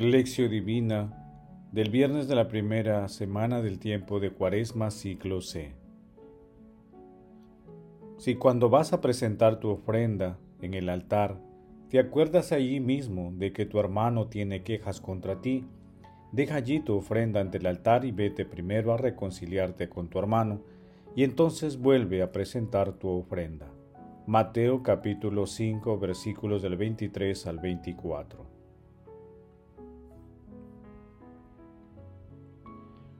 Lección Divina del viernes de la primera semana del tiempo de Cuaresma ciclo C. Si cuando vas a presentar tu ofrenda en el altar, te acuerdas allí mismo de que tu hermano tiene quejas contra ti, deja allí tu ofrenda ante el altar y vete primero a reconciliarte con tu hermano, y entonces vuelve a presentar tu ofrenda. Mateo capítulo 5 versículos del 23 al 24.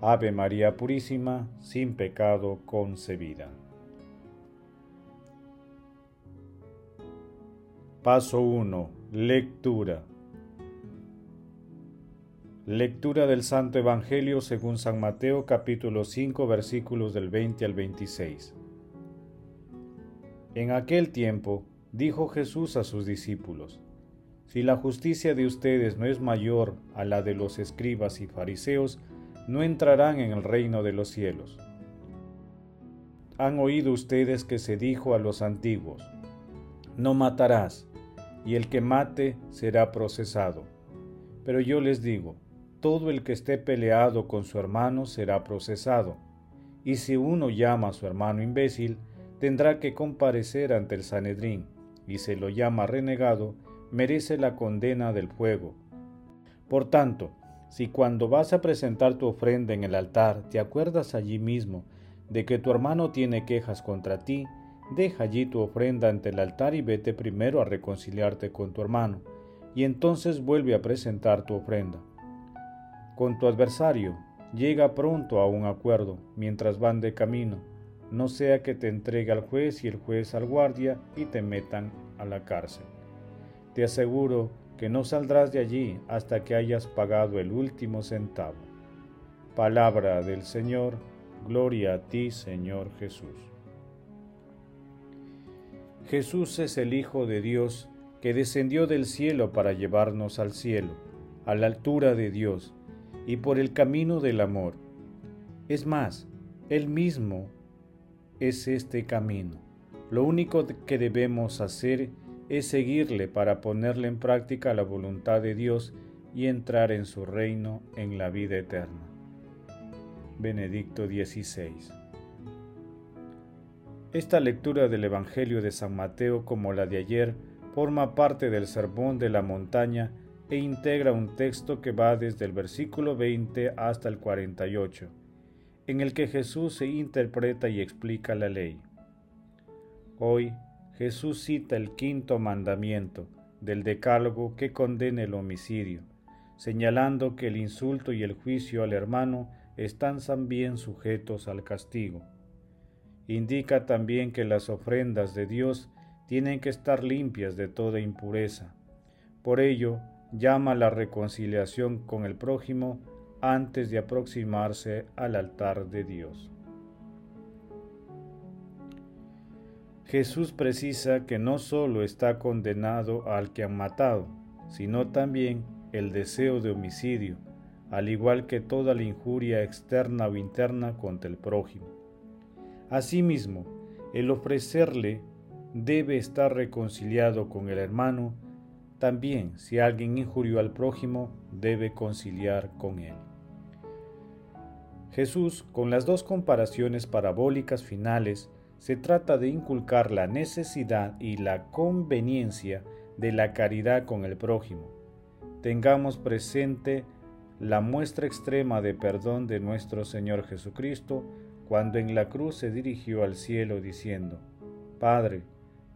Ave María Purísima, sin pecado concebida. Paso 1. Lectura. Lectura del Santo Evangelio según San Mateo capítulo 5 versículos del 20 al 26. En aquel tiempo dijo Jesús a sus discípulos, Si la justicia de ustedes no es mayor a la de los escribas y fariseos, no entrarán en el reino de los cielos. Han oído ustedes que se dijo a los antiguos, no matarás, y el que mate será procesado. Pero yo les digo, todo el que esté peleado con su hermano será procesado, y si uno llama a su hermano imbécil, tendrá que comparecer ante el Sanedrín, y se lo llama renegado, merece la condena del fuego. Por tanto, si cuando vas a presentar tu ofrenda en el altar te acuerdas allí mismo de que tu hermano tiene quejas contra ti, deja allí tu ofrenda ante el altar y vete primero a reconciliarte con tu hermano, y entonces vuelve a presentar tu ofrenda. Con tu adversario, llega pronto a un acuerdo mientras van de camino, no sea que te entregue al juez y el juez al guardia y te metan a la cárcel. Te aseguro que no saldrás de allí hasta que hayas pagado el último centavo. Palabra del Señor, gloria a ti Señor Jesús. Jesús es el Hijo de Dios que descendió del cielo para llevarnos al cielo, a la altura de Dios, y por el camino del amor. Es más, Él mismo es este camino. Lo único que debemos hacer es es seguirle para ponerle en práctica la voluntad de Dios y entrar en su reino en la vida eterna. Benedicto XVI. Esta lectura del Evangelio de San Mateo como la de ayer forma parte del Sermón de la Montaña e integra un texto que va desde el versículo 20 hasta el 48, en el que Jesús se interpreta y explica la ley. Hoy Jesús cita el quinto mandamiento del decálogo que condena el homicidio, señalando que el insulto y el juicio al hermano están también sujetos al castigo. Indica también que las ofrendas de Dios tienen que estar limpias de toda impureza. Por ello, llama a la reconciliación con el prójimo antes de aproximarse al altar de Dios. Jesús precisa que no solo está condenado al que han matado, sino también el deseo de homicidio, al igual que toda la injuria externa o interna contra el prójimo. Asimismo, el ofrecerle debe estar reconciliado con el hermano, también si alguien injurió al prójimo, debe conciliar con él. Jesús, con las dos comparaciones parabólicas finales, se trata de inculcar la necesidad y la conveniencia de la caridad con el prójimo. Tengamos presente la muestra extrema de perdón de nuestro Señor Jesucristo cuando en la cruz se dirigió al cielo diciendo, Padre,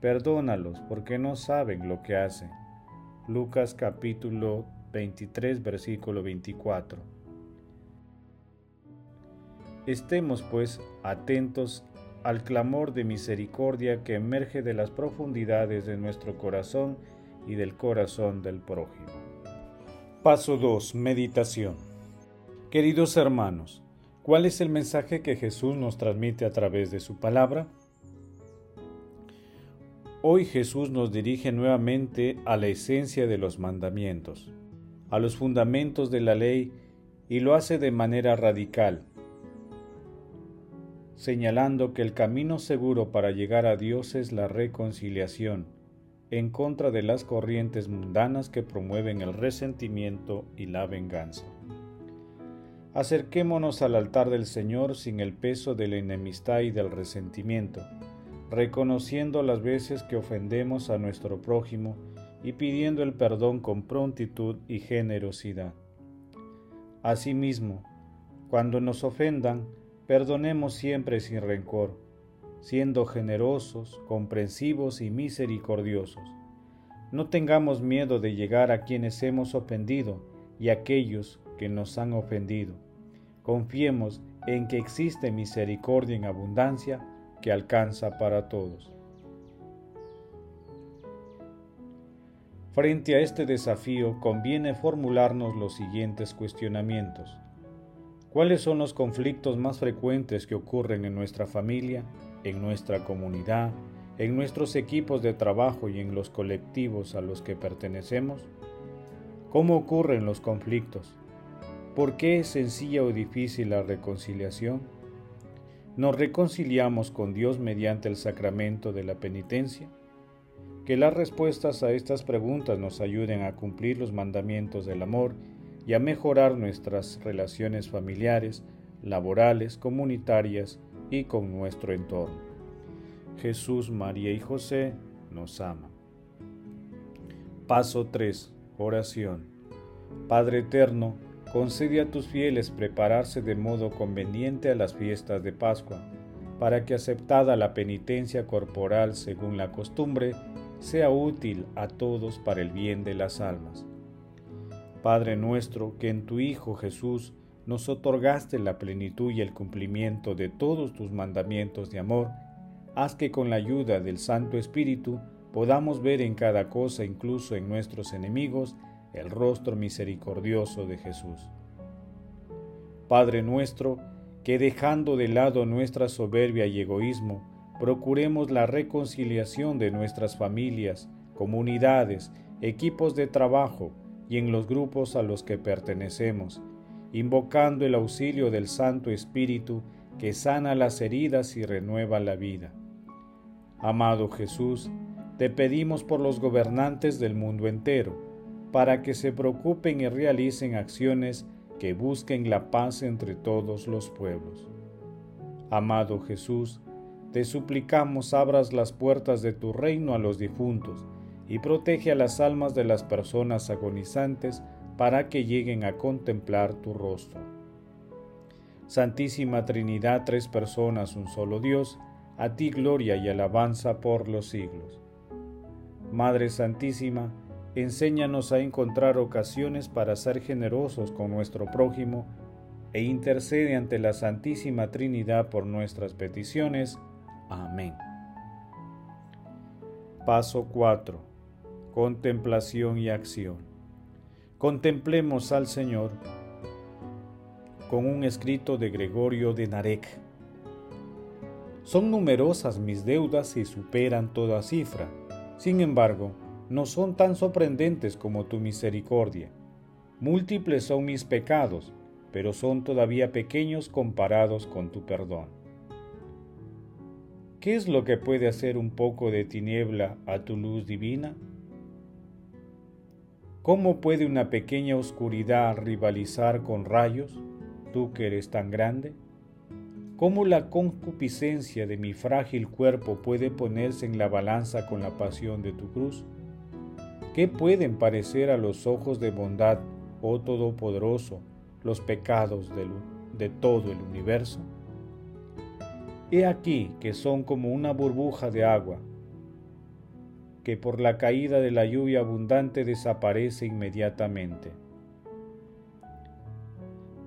perdónalos porque no saben lo que hacen. Lucas capítulo 23 versículo 24. Estemos pues atentos al clamor de misericordia que emerge de las profundidades de nuestro corazón y del corazón del prójimo. Paso 2. Meditación. Queridos hermanos, ¿cuál es el mensaje que Jesús nos transmite a través de su palabra? Hoy Jesús nos dirige nuevamente a la esencia de los mandamientos, a los fundamentos de la ley y lo hace de manera radical, señalando que el camino seguro para llegar a Dios es la reconciliación en contra de las corrientes mundanas que promueven el resentimiento y la venganza. Acerquémonos al altar del Señor sin el peso de la enemistad y del resentimiento, reconociendo las veces que ofendemos a nuestro prójimo y pidiendo el perdón con prontitud y generosidad. Asimismo, cuando nos ofendan, perdonemos siempre sin rencor, siendo generosos, comprensivos y misericordiosos. No tengamos miedo de llegar a quienes hemos ofendido y a aquellos que nos han ofendido. Confiemos en que existe misericordia en abundancia que alcanza para todos. Frente a este desafío conviene formularnos los siguientes cuestionamientos. ¿Cuáles son los conflictos más frecuentes que ocurren en nuestra familia en nuestra comunidad, en nuestros equipos de trabajo y en los colectivos a los que pertenecemos? ¿Cómo ocurren los conflictos? ¿Por qué es sencilla o difícil la reconciliación? ¿Nos reconciliamos con Dios mediante el sacramento de la penitencia? Que las respuestas a estas preguntas nos ayuden a cumplir los mandamientos del amor y a mejorar nuestras relaciones familiares, laborales, comunitarias y con nuestro entorno. Jesús, María y José nos aman. Paso 3. Oración. Padre Eterno, concede a tus fieles prepararse de modo conveniente a las fiestas de Pascua, para que aceptada la penitencia corporal según la costumbre, sea útil a todos para el bien de las almas. Padre nuestro, que en tu Hijo Jesús nos otorgaste la plenitud y el cumplimiento de todos tus mandamientos de amor, haz que con la ayuda del Santo Espíritu podamos ver en cada cosa, incluso en nuestros enemigos, el rostro misericordioso de Jesús. Padre nuestro, que dejando de lado nuestra soberbia y egoísmo, procuremos la reconciliación de nuestras familias, comunidades, equipos de trabajo y en los grupos a los que pertenecemos, invocando el auxilio del Santo Espíritu que sana las heridas y renueva la vida. Amado Jesús, te pedimos por los gobernantes del mundo entero, para que se preocupen y realicen acciones que busquen la paz entre todos los pueblos. Amado Jesús, te suplicamos abras las puertas de tu reino a los difuntos y protege a las almas de las personas agonizantes para que lleguen a contemplar tu rostro. Santísima Trinidad, tres personas, un solo Dios, a ti gloria y alabanza por los siglos. Madre Santísima, enséñanos a encontrar ocasiones para ser generosos con nuestro prójimo e intercede ante la Santísima Trinidad por nuestras peticiones. Amén. Paso 4. Contemplación y acción. Contemplemos al Señor con un escrito de Gregorio de Narek. Son numerosas mis deudas y superan toda cifra. Sin embargo, no son tan sorprendentes como tu misericordia. Múltiples son mis pecados, pero son todavía pequeños comparados con tu perdón. ¿Qué es lo que puede hacer un poco de tiniebla a tu luz divina? ¿Cómo puede una pequeña oscuridad rivalizar con rayos, tú que eres tan grande? ¿Cómo la concupiscencia de mi frágil cuerpo puede ponerse en la balanza con la pasión de tu cruz? ¿Qué pueden parecer a los ojos de bondad, oh Todopoderoso, los pecados de todo el universo? He aquí que son como una burbuja de agua que por la caída de la lluvia abundante desaparece inmediatamente.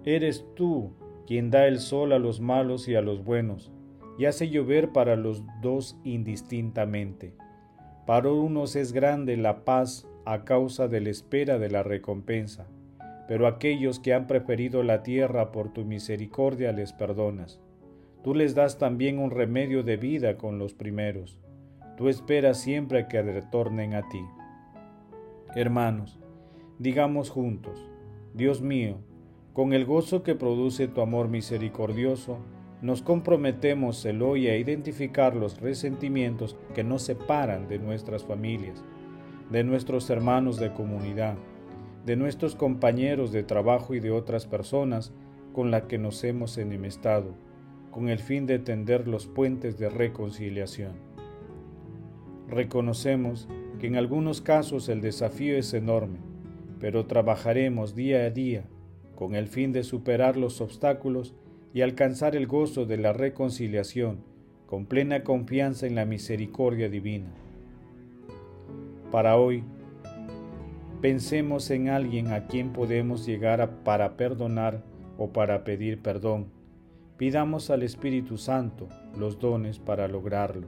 Eres tú quien da el sol a los malos y a los buenos, y hace llover para los dos indistintamente. Para unos es grande la paz a causa de la espera de la recompensa, pero aquellos que han preferido la tierra por tu misericordia les perdonas. Tú les das también un remedio de vida con los primeros. Tú esperas siempre que retornen a ti. Hermanos, digamos juntos, Dios mío, con el gozo que produce tu amor misericordioso, nos comprometemos el hoy a identificar los resentimientos que nos separan de nuestras familias, de nuestros hermanos de comunidad, de nuestros compañeros de trabajo y de otras personas con las que nos hemos enemistado con el fin de tender los puentes de reconciliación. Reconocemos que en algunos casos el desafío es enorme, pero trabajaremos día a día con el fin de superar los obstáculos y alcanzar el gozo de la reconciliación con plena confianza en la misericordia divina. Para hoy, pensemos en alguien a quien podemos llegar para perdonar o para pedir perdón Pidamos al Espíritu Santo los dones para lograrlo.